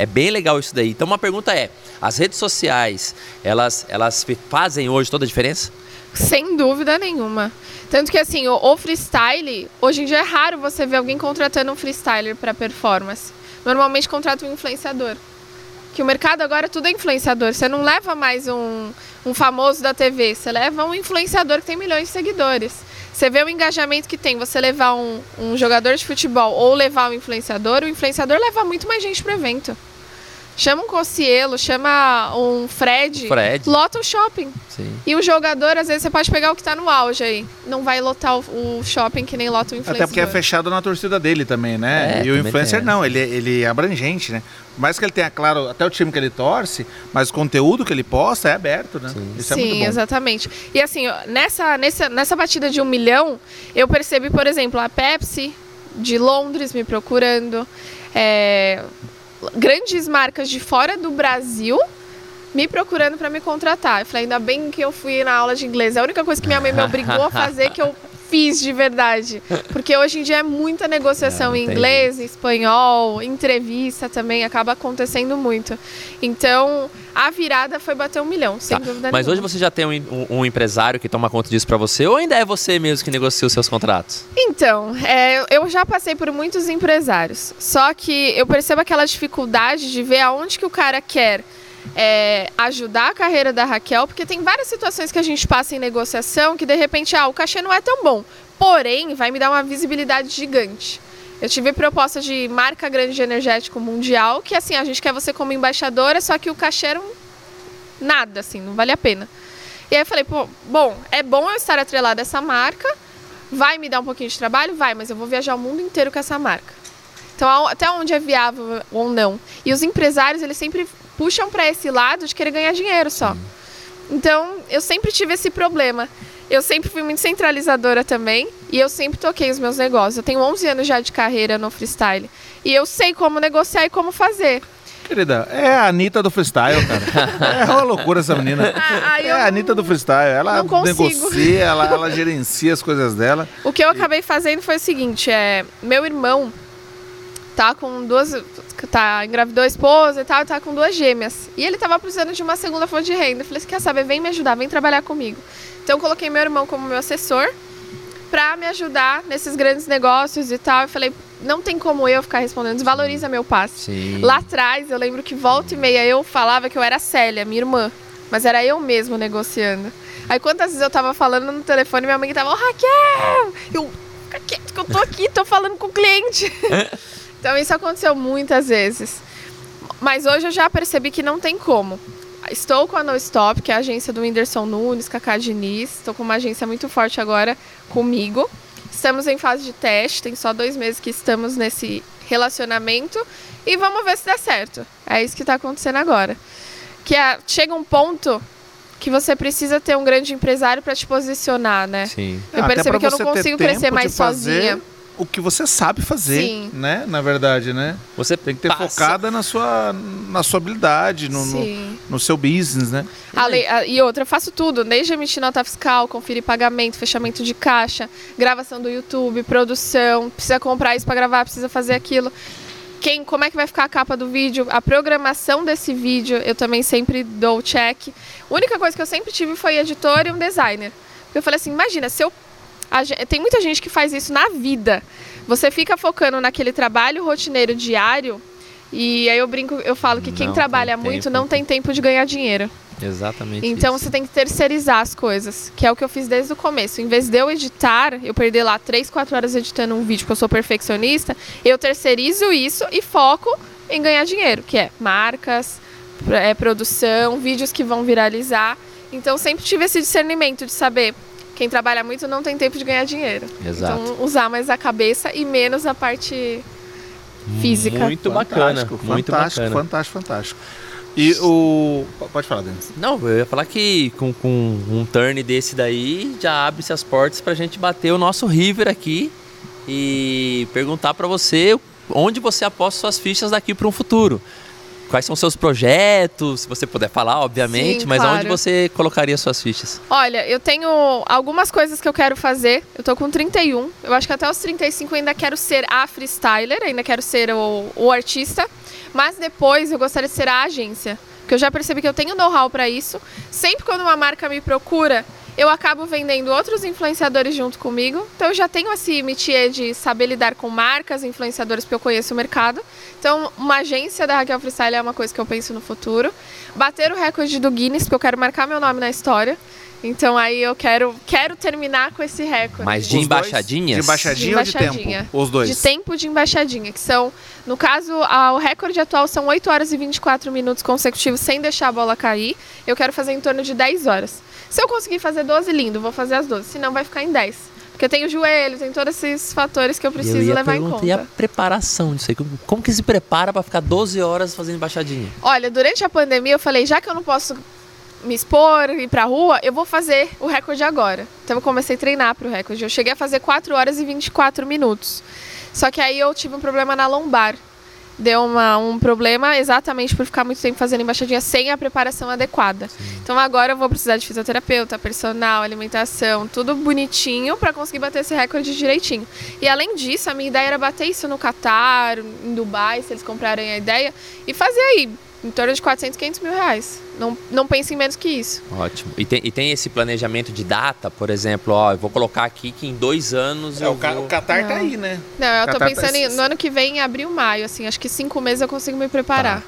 é bem legal isso daí. Então uma pergunta é, as redes sociais, elas, elas fazem hoje toda a diferença? Sem dúvida nenhuma. Tanto que assim, o, o freestyle, hoje em dia é raro você ver alguém contratando um freestyler para performance. Normalmente contrata um influenciador. Que o mercado agora tudo é influenciador. Você não leva mais um, um famoso da TV, você leva um influenciador que tem milhões de seguidores. Você vê o engajamento que tem você levar um, um jogador de futebol ou levar um influenciador, o influenciador leva muito mais gente pro evento. Chama um Cossielo, chama um Fred, Fred. lota o shopping. Sim. E o jogador, às vezes, você pode pegar o que tá no auge aí. Não vai lotar o, o shopping que nem lota o influenciador. Até porque é fechado na torcida dele também, né? É, e o influencer tem não, ele, ele é abrangente, né? Por mais que ele tenha, claro, até o time que ele torce, mas o conteúdo que ele posta é aberto, né? Sim. Isso é muito Sim, bom. exatamente. E assim, nessa, nessa, nessa batida de um milhão, eu percebi, por exemplo, a Pepsi de Londres me procurando, é, grandes marcas de fora do Brasil me procurando para me contratar. Eu falei, ainda bem que eu fui na aula de inglês. É a única coisa que minha mãe me obrigou a fazer que eu fiz de verdade. Porque hoje em dia é muita negociação em inglês, espanhol, entrevista também acaba acontecendo muito. Então, a virada foi bater um milhão, sem Tá, dúvida Mas hoje nenhuma. você já tem um, um- um empresário que toma conta disso para você ou ainda é você mesmo que negocia os seus contratos? Então, é, eu já passei por muitos empresários. Só que eu percebo aquela dificuldade de ver aonde que o cara quer é, ajudar a carreira da Raquel, porque tem várias situações que a gente passa em negociação que de repente, ah, o cachê não é tão bom. Porém, vai me dar uma visibilidade gigante. Eu tive proposta de marca grande de energético mundial, que assim, a gente quer você como embaixadora, só que o cachê era um nada, assim, não vale a pena. E aí eu falei, pô, bom, é bom eu estar atrelada a essa marca, vai me dar um pouquinho de trabalho? Vai, mas eu vou viajar o mundo inteiro com essa marca. Então, até onde é viável ou não. E os empresários, eles sempre puxam para esse lado de querer ganhar dinheiro só. Então, eu sempre tive esse problema. Eu sempre fui muito centralizadora também e eu sempre toquei os meus negócios. Eu tenho 11 anos já de carreira no freestyle e eu sei como negociar e como fazer. Querida, é a Anitta do freestyle, cara. é uma loucura essa menina. Ah, aí É a Anitta do freestyle. Ela negocia, ela, ela gerencia as coisas dela. O que eu acabei fazendo foi o seguinte, é, meu irmão tá com duas, tá engravidou a esposa e tal, tá com duas gêmeas. E ele tava precisando de uma segunda fonte de renda. Eu falei assim, quer saber, vem me ajudar, vem trabalhar comigo. Então eu coloquei meu irmão como meu assessor pra me ajudar nesses grandes negócios e tal. Eu falei, não tem como eu ficar respondendo, desvaloriza meu passe. Sim. Lá atrás, eu lembro que volta e meia eu falava que eu era a Célia, minha irmã. Mas era eu mesmo negociando. Aí quantas vezes eu tava falando no telefone, minha mãe tava, ô Raquel! Eu, quieto que eu tô aqui, tô falando com o cliente. [laughs] então isso aconteceu muitas vezes. Mas hoje eu já percebi que não tem como. Estou com a No Stop, que é a agência do Whindersson Nunes, Cacá Diniz. Estou com uma agência muito forte agora comigo. Estamos em fase de teste, tem só dois meses que estamos nesse relacionamento. E vamos ver se dá certo. É isso que está acontecendo agora. Que é, chega um ponto que você precisa ter um grande empresário para te posicionar, né? Sim. Eu pra que eu não consigo crescer mais fazer sozinha. O que você sabe fazer, Sim. né? Na verdade, né? Você Tem que ter passa- focada na sua, na sua habilidade, no, no, no seu business, né? A lei- a- e outra, eu faço tudo, desde emitir nota fiscal, conferir pagamento, fechamento de caixa, gravação do YouTube, produção, precisa comprar isso para gravar, precisa fazer aquilo. Quem, como é que vai ficar a capa do vídeo, a programação desse vídeo, eu também sempre dou o check. A única coisa que eu sempre tive foi editor e um designer. Porque eu falei assim, imagina, se eu a gen- tem muita gente que faz isso na vida. Você fica focando naquele trabalho rotineiro diário e aí eu brinco, eu falo que quem Não trabalha muito tempo. não tem tempo de ganhar dinheiro. Exatamente. Então isso. você tem que terceirizar as coisas, que é o que eu fiz desde o começo. Em vez de eu editar, eu perder lá 3, 4 horas editando um vídeo, porque eu sou perfeccionista, eu terceirizo isso e foco em ganhar dinheiro, que é marcas, é, produção, vídeos que vão viralizar. Então sempre tive esse discernimento de saber quem trabalha muito não tem tempo de ganhar dinheiro. Exato. Então usar mais a cabeça e menos a parte física. Muito bacana. Fantástico, Muito fantástico, bacana. fantástico, fantástico. E o. Pode falar, Denis. Não, eu ia falar que com, com um turn desse daí já abre-se as portas pra gente bater o nosso River aqui e perguntar pra você onde você aposta suas fichas daqui para um futuro. Quais são seus projetos, se você puder falar, obviamente, Sim, mas claro. onde você colocaria suas fichas? Olha, eu tenho algumas coisas que eu quero fazer. Eu tô com 31. Eu acho que até os 35 eu ainda quero ser a freestyler, ainda quero ser o, o artista. Mas depois eu gostaria de ser a agência. Porque eu já percebi que eu tenho know-how para isso. Sempre quando uma marca me procura, eu acabo vendendo outros influenciadores junto comigo. Então eu já tenho esse métier de saber lidar com marcas, influenciadores, porque eu conheço o mercado. Então, uma agência da Raquel Freestyle é uma coisa que eu penso no futuro. Bater o recorde do Guinness, porque eu quero marcar meu nome na história. Então aí eu quero, quero terminar com esse recorde. Mas de Os dois? embaixadinhas? De embaixadinha, De ou de embaixadinha. tempo? Os dois. De tempo de embaixadinha, que são, no caso, a- o recorde atual são 8 horas e 24 minutos consecutivos sem deixar a bola cair. Eu quero fazer em torno de 10 horas. Se eu conseguir fazer 12, lindo, vou fazer as 12. Senão vai ficar em 10. Porque tem o joelho, tem todos esses fatores que eu preciso eu levar em conta. E a preparação disso aí? Como- Como que se prepara para ficar 12 horas fazendo embaixadinha? Olha, durante a pandemia eu falei, já que eu não posso me expor, ir pra rua, eu vou fazer o recorde agora. Então eu comecei a treinar pro recorde. Eu cheguei a fazer 4 horas e 24 minutos. Só que aí eu tive um problema na lombar. Deu uma, um problema exatamente por ficar muito tempo fazendo embaixadinha sem a preparação adequada. Então agora eu vou precisar de fisioterapeuta, personal, alimentação, tudo bonitinho para conseguir bater esse recorde direitinho. E além disso, a minha ideia era bater isso no Catar, em Dubai, se eles comprarem a ideia, e fazer aí em torno de 400, 500 mil reais. Não, não pense em menos que isso. Ótimo. E tem, e tem esse planejamento de data, por exemplo, ó, eu vou colocar aqui que em dois anos É, eu o, Ca- vou... o Qatar tá Não. aí, né? Não, eu tô tá- pensando em, no ano que vem, em abril, maio, assim, acho que cinco meses eu consigo me preparar.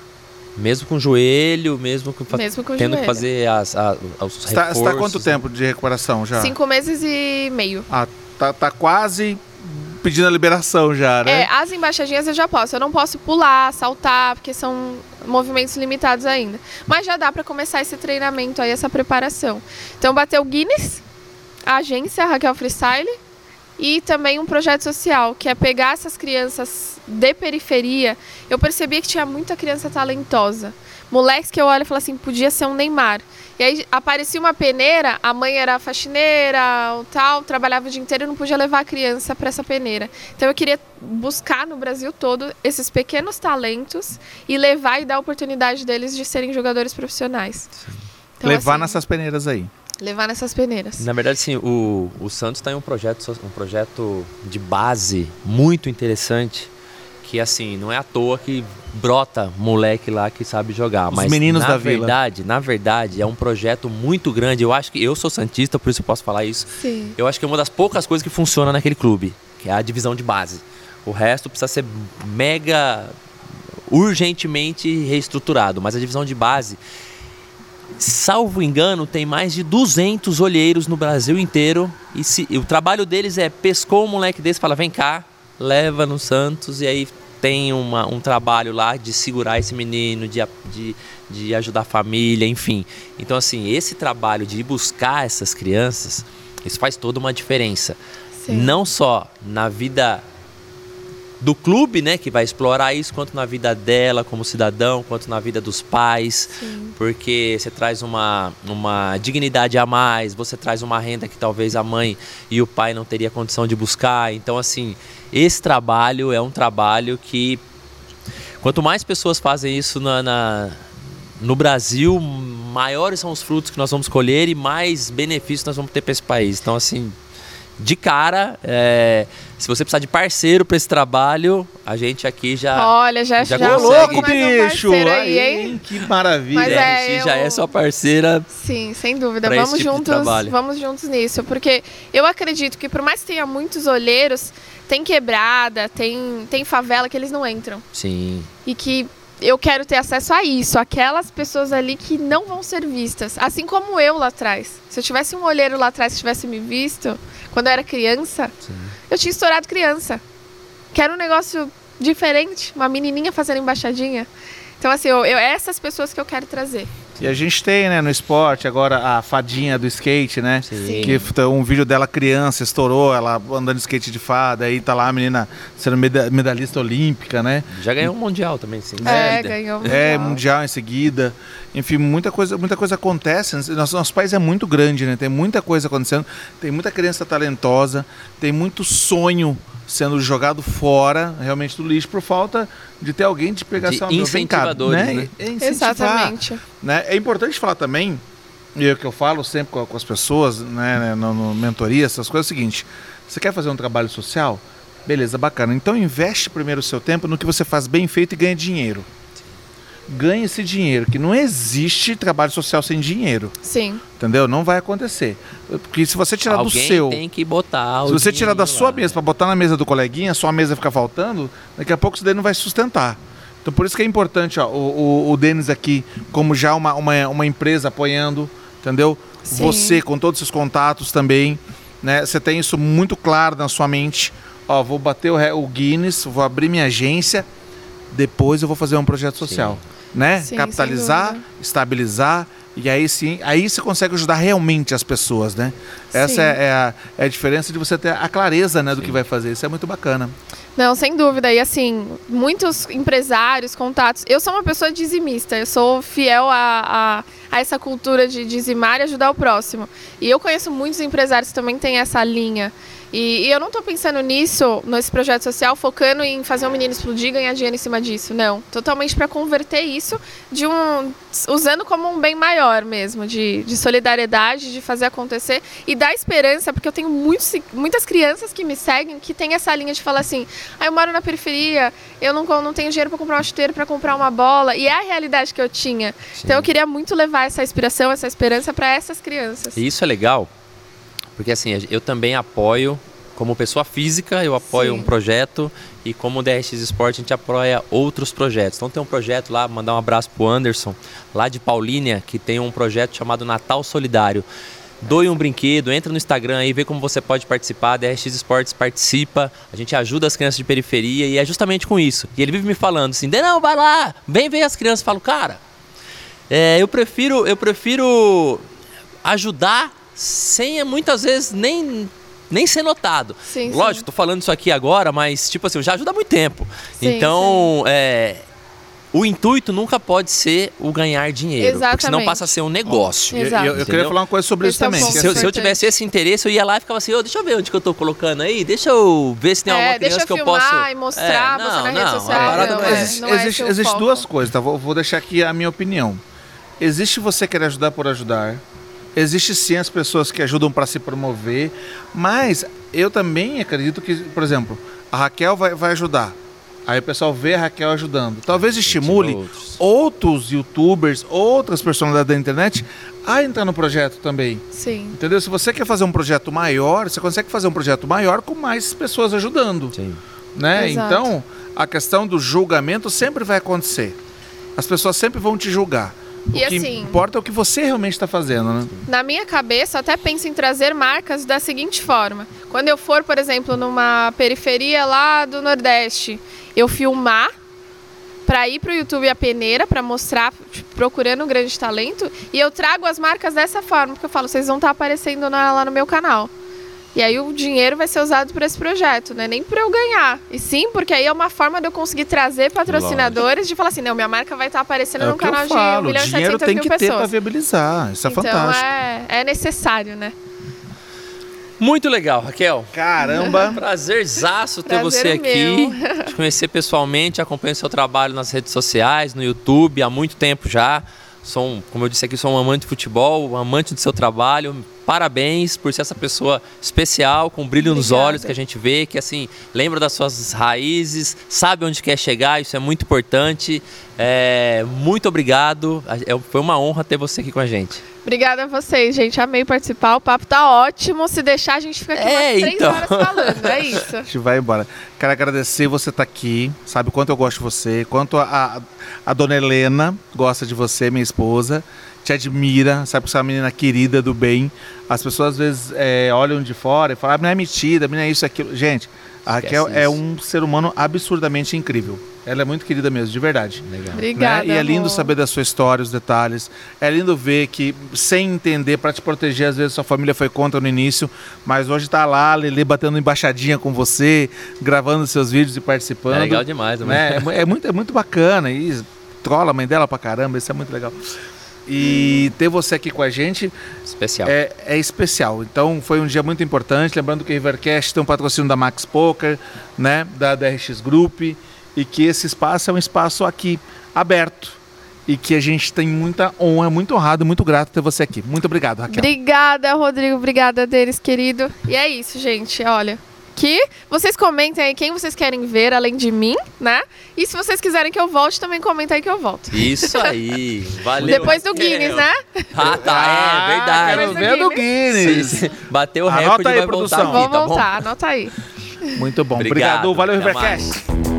Mesmo com joelho, mesmo com... Mesmo com tendo joelho. que fazer as, a- os Você tá, você tá reforços, quanto tempo de recuperação já? Cinco meses e meio. Ah, tá, tá quase pedindo a liberação já, né? É, as embaixadinhas eu já posso. Eu não posso pular, saltar, porque são movimentos limitados ainda. Mas já dá pra começar esse treinamento aí, essa preparação. Então, bateu Guinness, a agência Raquel Freestyle e também um projeto social, que é pegar essas crianças de periferia. Eu percebi que tinha muita criança talentosa. Moleques que eu olho e falo assim, podia ser um Neymar. E aí aparecia uma peneira, a mãe era faxineira, ou tal, trabalhava o dia inteiro e não podia levar a criança para essa peneira. Então eu queria buscar no Brasil todo esses pequenos talentos e levar e dar a oportunidade deles de serem jogadores profissionais. Então, Levar assim, nessas peneiras aí. levar nessas peneiras. Na verdade, sim, o, o Santos tem um projeto, um projeto de base muito interessante, que assim, não é à toa que brota moleque lá que sabe jogar. Os mas meninos na da vila. verdade, na verdade, é um projeto muito grande. Eu acho que eu sou santista, por isso eu posso falar isso. Sim. Eu acho que é uma das poucas coisas que funciona naquele clube, que é a divisão de base. O resto precisa ser mega urgentemente reestruturado, mas a divisão de base, salvo engano, tem mais de 200 olheiros no Brasil inteiro e, se, e o trabalho deles é pescou um moleque desse, fala vem cá, leva no Santos e aí tem uma, um trabalho lá de segurar esse menino, de, de, de ajudar a família, enfim. Então assim, esse trabalho de ir buscar essas crianças, isso faz toda uma diferença Sim. não só na vida do clube, né, que vai explorar isso, quanto na vida dela como cidadão, quanto na vida dos pais, Sim. porque você traz uma, uma dignidade a mais, você traz uma renda que talvez a mãe e o pai não teria condição de buscar. Então, assim, esse trabalho é um trabalho que quanto mais pessoas fazem isso na, na- no Brasil, maiores são os frutos que nós vamos colher e mais benefícios nós vamos ter para esse país. Então, assim, de cara, é, se você precisar de parceiro para esse trabalho, a gente aqui já. Olha, já, já já, louco, um bicho! parceiro Aí, aí? Que maravilha. Mas é, DRX já eu- é sua parceira. Sim, sem dúvida. Vamos tipo juntos, vamos juntos nisso, porque eu acredito que por mais que tenha muitos olheiros, tem quebrada, tem tem favela que eles não entram Sim. e que eu quero ter acesso a isso, aquelas pessoas ali que não vão ser vistas, assim como eu lá atrás. Se eu tivesse um olheiro lá atrás que tivesse me visto quando eu era criança, eu tinha estourado criança. Que era um negócio diferente, uma menininha fazendo embaixadinha. Então assim, eu, eu essas pessoas que eu quero trazer. E a gente tem, né, no esporte, agora a fadinha do skate, né? Sim. Que um vídeo dela criança, estourou, ela andando de skate de fada, aí tá lá a menina sendo meda- medalhista olímpica, né? Já ganhou um mundial também, sim. É, Líder. ganhou É, mundial. mundial em seguida. Enfim, muita coisa, muita coisa acontece. Nosso, nosso país é muito grande, né? Tem muita coisa acontecendo. Tem muita criança talentosa. Tem muito sonho sendo jogado fora, realmente, do lixo, por falta de ter alguém de pegar De essa vem cá, incentivadores, né? É Exatamente. né? É importante falar também, e é o que eu falo sempre com, com as pessoas, né, né, no, no mentoria, essas coisas, é o seguinte: você quer fazer um trabalho social? Beleza, bacana. Então investe primeiro o seu tempo no que você faz bem feito e ganha dinheiro. Ganhe esse dinheiro, que não existe trabalho social sem dinheiro, Sim. entendeu? Não vai acontecer. Porque se você tirar do Alguém seu, tem que botar o se você tirar da sua lá. mesa para botar na mesa do coleguinha, a sua mesa ficar faltando, daqui a pouco isso daí não vai sustentar. Então por isso que é importante, ó, o, o, o Denis aqui, como já uma, uma, uma empresa apoiando, entendeu? Sim. Você com todos os seus contatos também, né? Você tem isso muito claro na sua mente. Ó, vou bater o, o Guinness, vou abrir minha agência, depois eu vou fazer um projeto social, né? Sim, Capitalizar, estabilizar e aí sim, aí você consegue ajudar realmente as pessoas, né? Essa é, é a, é a diferença de você ter a clareza, né, do que vai fazer. Isso é muito bacana. Não, sem dúvida. E assim, muitos empresários, contatos. Eu sou uma pessoa dizimista, eu sou fiel a, a, a essa cultura de dizimar e ajudar o próximo. E eu conheço muitos empresários que também têm essa linha. E, e eu não estou pensando nisso, nesse projeto social, focando em fazer um menino explodir e ganhar dinheiro em cima disso. Não. Totalmente para converter isso de um. usando como um bem maior mesmo, de, de solidariedade, de fazer acontecer e dar esperança, porque eu tenho muitos, muitas crianças que me seguem que têm essa linha de falar assim: ah, eu moro na periferia, eu não, não tenho dinheiro para comprar uma chuteira, para comprar uma bola. E é a realidade que eu tinha. Então eu queria muito levar essa inspiração, essa esperança para essas crianças. E isso é legal, porque assim, eu também apoio, como pessoa física, eu apoio Sim. um projeto e como DRX Esporte a gente apoia outros projetos. Então tem um projeto lá, mandar um abraço pro Anderson, lá de Paulínia, que tem um projeto chamado Natal Solidário. Doe um brinquedo, entra no Instagram aí, vê como você pode participar, a DRX Esportes participa, a gente ajuda as crianças de periferia e é justamente com isso. E ele vive me falando assim, não, vai lá, vem ver as crianças. Eu falo, cara, é, eu prefiro, eu prefiro ajudar sem muitas vezes nem nem ser notado. Sim, sim. Lógico, tô falando isso aqui agora, mas tipo assim, eu já ajuda há muito tempo. Sim, então, é, o intuito nunca pode ser o ganhar dinheiro, porque senão Exatamente. passa a ser um negócio. E- e Exato. eu, eu queria falar uma coisa sobre isso Esse é o também. que Se eu, se eu tivesse esse interesse, eu ia lá e ficava assim, ô, deixa eu ver onde que eu tô colocando aí, deixa eu ver se tem alguma É, deixa criança eu que eu posso... e mostrar, É, mostrar na não, rede não, social. parada não, não é, é- existe não é existe, existe duas coisas, tá? Vou, vou deixar aqui a minha opinião. Existe você querer ajudar por ajudar. Existe sim as pessoas que ajudam para se promover. Mas eu também acredito que, por exemplo, a Raquel vai, vai ajudar. Aí o pessoal vê a Raquel ajudando. Talvez estimule outros. outros youtubers, outras personalidades da internet a entrar no projeto também. Sim. Entendeu? Se você quer fazer um projeto maior, você consegue fazer um projeto maior com mais pessoas ajudando Sim. né? Exato. Então, a questão do julgamento sempre vai acontecer. As pessoas sempre vão te julgar. O E que assim- importa é o que você realmente está fazendo, né? Na minha cabeça, até penso em trazer marcas da seguinte forma. Quando eu for, por exemplo, numa periferia lá do Nordeste, eu filmar para ir pro YouTube a peneira, para mostrar, tipo, procurando um grande talento, e eu trago as marcas dessa forma, porque eu falo, vocês vão estar aparecendo na- lá no meu canal. E aí o dinheiro vai ser usado para esse projeto, não é nem para eu ganhar. E sim, porque aí é uma forma de eu conseguir trazer patrocinadores de falar assim, não, minha marca vai estar aparecendo É num o que eu canal de 1 falo. milhão e Dinheiro 700 tem mil que ter para pessoas. viabilizar. Isso é então fantástico. é, é necessário, né? Muito legal, Raquel. Caramba! [laughs] Prazerzaço ter Prazer você é aqui, meu. te conhecer pessoalmente, acompanho seu trabalho nas redes sociais, no YouTube, há muito tempo já. Sou, um, como eu disse aqui, sou um amante de futebol, um amante do seu trabalho. Parabéns por ser essa pessoa especial, com brilho nos Obrigada. olhos que a gente vê, que assim, lembra das suas raízes, sabe onde quer chegar, isso é muito importante. É, muito obrigado, é- foi uma honra ter você aqui com a gente. Obrigada a vocês, gente. Amei participar. O papo tá ótimo. Se deixar, a gente fica aqui É, umas três então. horas falando. É isso. [laughs] A gente vai embora. Quero agradecer você estar aqui. Sabe quanto eu gosto de você, quanto a, a, a dona Helena gosta de você, minha esposa. Te admira, sabe que você é uma menina querida, do bem. As pessoas às vezes é, olham de fora e falam, a menina é metida, a menina é isso, aquilo. Gente, a Esquece Raquel é isso. um ser humano absurdamente incrível. Ela é muito querida mesmo, de verdade. Legal. Obrigada. né? E é lindo amor. saber da sua história, os detalhes. É lindo ver que, sem entender, para te proteger, às vezes sua família foi contra no início, mas hoje tá lá, Lele batendo embaixadinha com você, gravando seus vídeos e participando. É legal demais, né? É, mu- é muito, é muito bacana. E trola a mãe dela pra caramba, isso é muito legal. E ter você aqui com a gente Especial. é, é especial. Então foi um dia muito importante. Lembrando que o Rivercast tem um patrocínio da Max Poker, né? Da DRX Group. E que esse espaço é um espaço aqui aberto. E que a gente tem muita honra, muito honrado e muito grato ter você aqui. Muito obrigado, Raquel. Obrigada, Rodrigo. Obrigada, deles, querido. E é isso, gente. Olha. Que vocês comentem aí quem vocês querem ver além de mim, né? E se vocês quiserem que eu volte, também comenta aí que eu volto. Isso aí. [laughs] Valeu. Depois do. Guinness, né? Ah, tá. É verdade. Quero ver do Guinness. Bateu o Anota recorde aí, vai produção. voltar aqui, Vou tá bom? voltar, anota aí. Muito bom. Obrigado. Obrigado. Valeu, Rivercast.